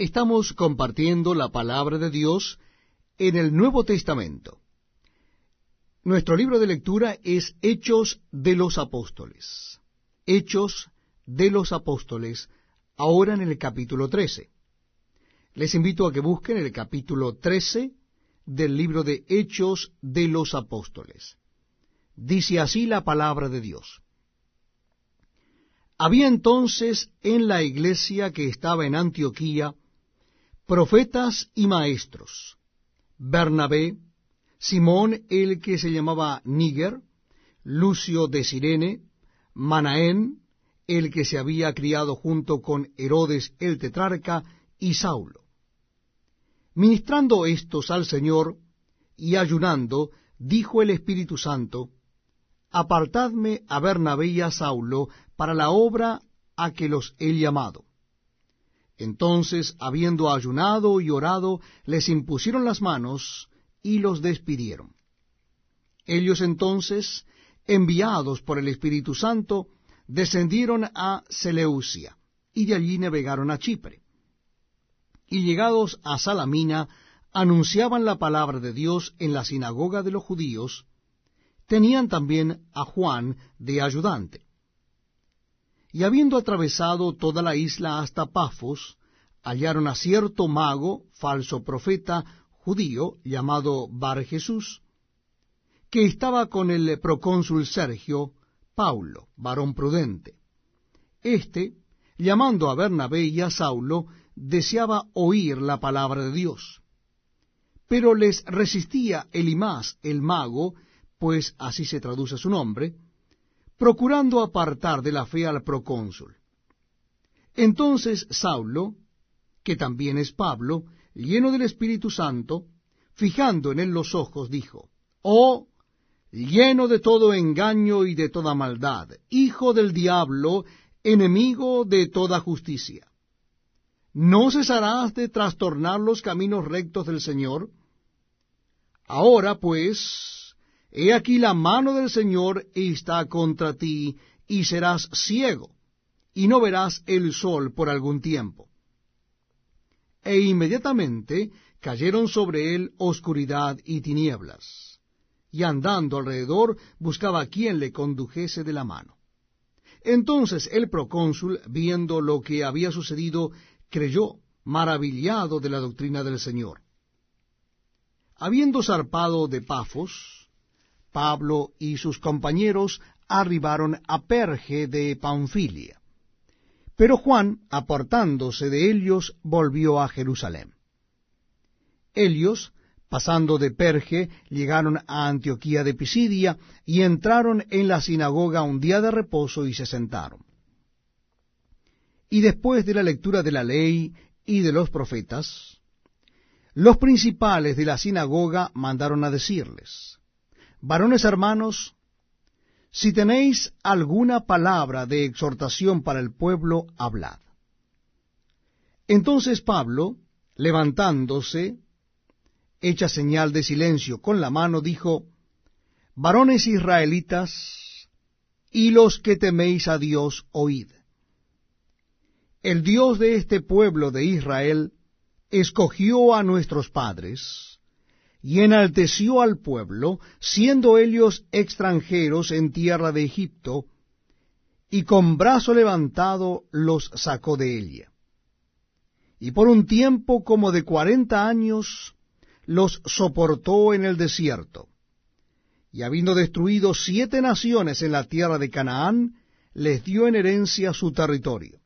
Estamos compartiendo la palabra de Dios en el Nuevo Testamento. Nuestro libro de lectura es Hechos de los Apóstoles. Hechos de los Apóstoles, ahora en el capítulo 13. Les invito a que busquen el capítulo 13 del libro de Hechos de los Apóstoles. Dice así la palabra de Dios. Había entonces en la iglesia que estaba en Antioquía profetas y maestros, Bernabé, Simón el que se llamaba Níger, Lucio de Sirene, Manaén, el que se había criado junto con Herodes el tetrarca, y Saulo. Ministrando estos al Señor y ayunando, dijo el Espíritu Santo, Apartadme a Bernabé y a Saulo para la obra a que los he llamado. Entonces, habiendo ayunado y orado, les impusieron las manos y los despidieron. Ellos entonces, enviados por el Espíritu Santo, descendieron a Seleucia, y de allí navegaron a Chipre. Y llegados a Salamina, anunciaban la palabra de Dios en la sinagoga de los judíos, tenían también a Juan de ayudante. Y habiendo atravesado toda la isla hasta Pafos, hallaron a cierto mago, falso profeta, judío, llamado Bar Jesús, que estaba con el procónsul Sergio, Paulo, varón prudente. Este, llamando a Bernabé y a Saulo, deseaba oír la palabra de Dios. Pero les resistía Elimás, el mago, pues así se traduce su nombre, procurando apartar de la fe al procónsul. Entonces Saulo, que también es Pablo, lleno del Espíritu Santo, fijando en él los ojos, dijo, Oh, lleno de todo engaño y de toda maldad, hijo del diablo, enemigo de toda justicia. ¿No cesarás de trastornar los caminos rectos del Señor? Ahora, pues, He aquí la mano del Señor está contra ti, y serás ciego, y no verás el sol por algún tiempo. E inmediatamente cayeron sobre él oscuridad y tinieblas, y andando alrededor buscaba a quien le condujese de la mano. Entonces el procónsul, viendo lo que había sucedido, creyó, maravillado de la doctrina del Señor. Habiendo zarpado de Pafos, Pablo y sus compañeros arribaron a Perge de Panfilia. Pero Juan, apartándose de ellos, volvió a Jerusalén. Ellos, pasando de Perge, llegaron a Antioquía de Pisidia y entraron en la sinagoga un día de reposo y se sentaron. Y después de la lectura de la ley y de los profetas, los principales de la sinagoga mandaron a decirles, Varones hermanos, si tenéis alguna palabra de exhortación para el pueblo, hablad. Entonces Pablo, levantándose, hecha señal de silencio con la mano, dijo, Varones israelitas, y los que teméis a Dios, oíd. El Dios de este pueblo de Israel escogió a nuestros padres, y enalteció al pueblo, siendo ellos extranjeros en tierra de Egipto, y con brazo levantado los sacó de ella. Y por un tiempo como de cuarenta años los soportó en el desierto. Y habiendo destruido siete naciones en la tierra de Canaán, les dio en herencia su territorio.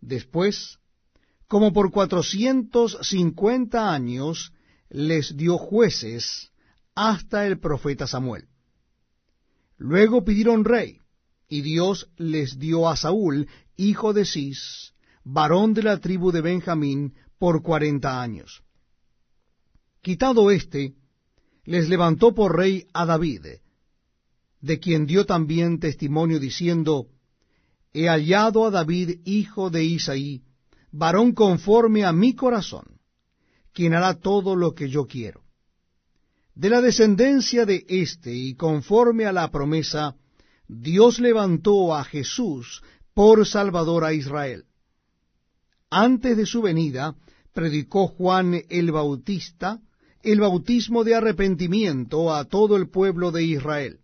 Después, como por cuatrocientos cincuenta años, les dio jueces hasta el profeta Samuel. Luego pidieron rey, y Dios les dio a Saúl, hijo de Cis, varón de la tribu de Benjamín, por cuarenta años. Quitado éste, les levantó por rey a David, de quien dio también testimonio diciendo, He hallado a David, hijo de Isaí, varón conforme a mi corazón quien hará todo lo que yo quiero. De la descendencia de éste y conforme a la promesa, Dios levantó a Jesús por Salvador a Israel. antes de su venida, predicó Juan el Bautista el bautismo de arrepentimiento a todo el pueblo de Israel.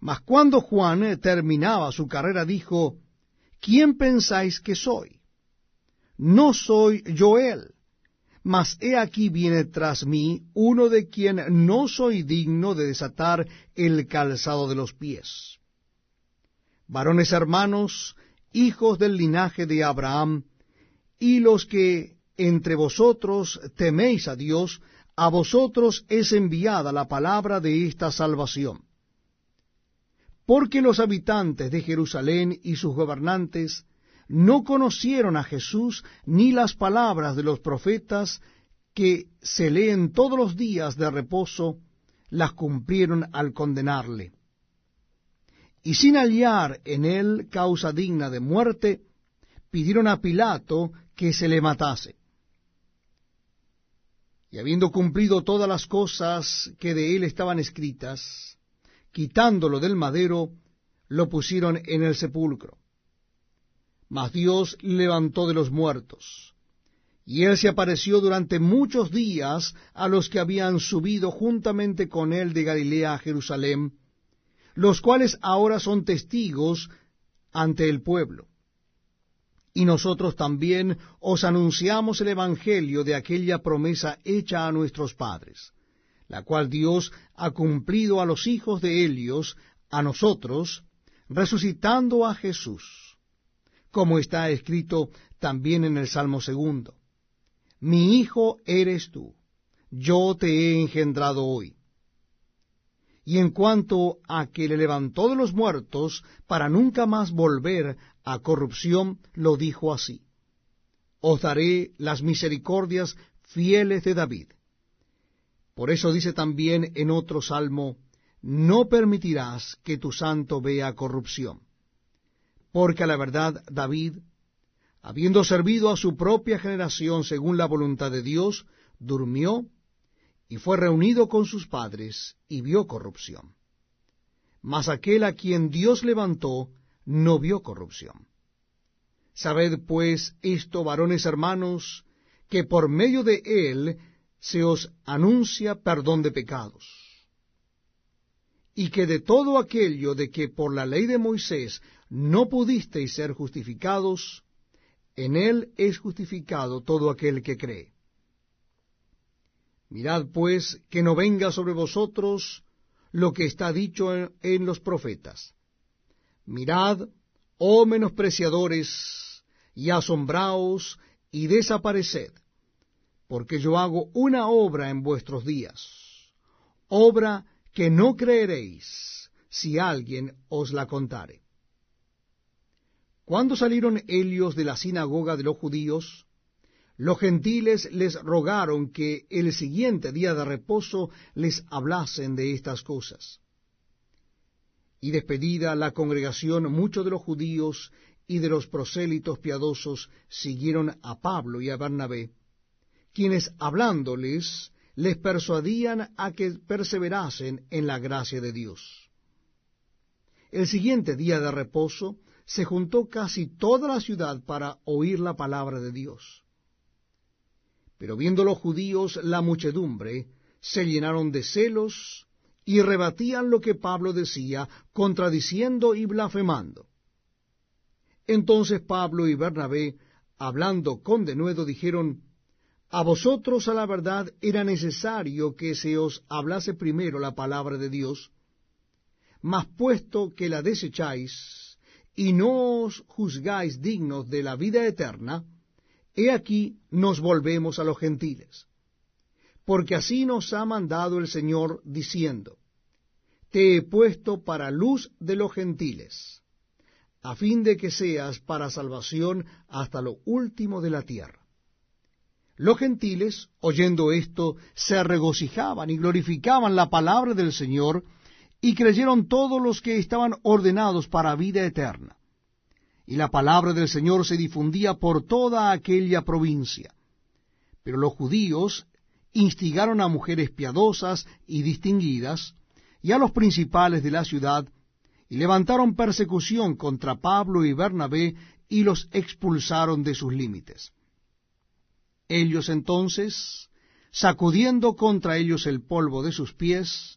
Mas cuando Juan terminaba su carrera dijo, ¿quién pensáis que soy? No soy yo él, mas he aquí viene tras mí uno de quien no soy digno de desatar el calzado de los pies. Varones hermanos, hijos del linaje de Abraham, y los que entre vosotros teméis a Dios, a vosotros es enviada la palabra de esta salvación. Porque los habitantes de Jerusalén y sus gobernantes no conocieron a Jesús ni las palabras de los profetas que se leen todos los días de reposo, las cumplieron al condenarle. Y sin hallar en él causa digna de muerte, pidieron a Pilato que se le matase y habiendo cumplido todas las cosas que de él estaban escritas, quitándolo del madero, lo pusieron en el sepulcro. Mas Dios levantó de los muertos, y él se apareció durante muchos días a los que habían subido juntamente con él de Galilea a Jerusalén, los cuales ahora son testigos ante el pueblo. Y nosotros también os anunciamos el Evangelio de aquella promesa hecha a nuestros padres, la cual Dios ha cumplido a los hijos de Helios, a nosotros, resucitando a Jesús, como está escrito también en el Salmo segundo. Mi hijo eres tú, yo te he engendrado hoy. Y en cuanto a que le levantó de los muertos para nunca más volver a corrupción, lo dijo así. Os daré las misericordias fieles de David. Por eso dice también en otro salmo, no permitirás que tu santo vea corrupción. Porque a la verdad David, habiendo servido a su propia generación según la voluntad de Dios, durmió y fue reunido con sus padres y vio corrupción. Mas aquel a quien Dios levantó no vio corrupción. Sabed pues esto, varones hermanos, que por medio de él se os anuncia perdón de pecados, y que de todo aquello de que por la ley de Moisés no pudisteis ser justificados, en él es justificado todo aquel que cree. Mirad pues que no venga sobre vosotros lo que está dicho en, los profetas. Mirad, oh menospreciadores, y asombraos y desapareced, porque yo hago una obra en vuestros días, obra que no creeréis si alguien os la contare. Cuando salieron Helios de la sinagoga de los judíos, los gentiles les rogaron que el siguiente día de reposo les hablasen de estas cosas. Y despedida la congregación, muchos de los judíos y de los prosélitos piadosos siguieron a Pablo y a Bernabé, quienes hablándoles les persuadían a que perseverasen en la gracia de Dios. El siguiente día de reposo se juntó casi toda la ciudad para oír la palabra de Dios. Pero viendo los judíos la muchedumbre, se llenaron de celos y rebatían lo que Pablo decía, contradiciendo y blasfemando. Entonces Pablo y Bernabé, hablando con denuedo, dijeron, A vosotros a la verdad era necesario que se os hablase primero la palabra de Dios, mas puesto que la desecháis y no os juzgáis dignos de la vida eterna, He aquí nos volvemos a los gentiles. Porque así nos ha mandado el Señor diciendo, Te he puesto para luz de los gentiles, a fin de que seas para salvación hasta lo último de la tierra. Los gentiles, oyendo esto, se regocijaban y glorificaban la palabra del Señor, y creyeron todos los que estaban ordenados para vida eterna y la palabra del Señor se difundía por toda aquella provincia. Pero los judíos instigaron a mujeres piadosas y distinguidas, y a los principales de la ciudad, y levantaron persecución contra Pablo y Bernabé, y los expulsaron de sus límites. Ellos entonces, sacudiendo contra ellos el polvo de sus pies,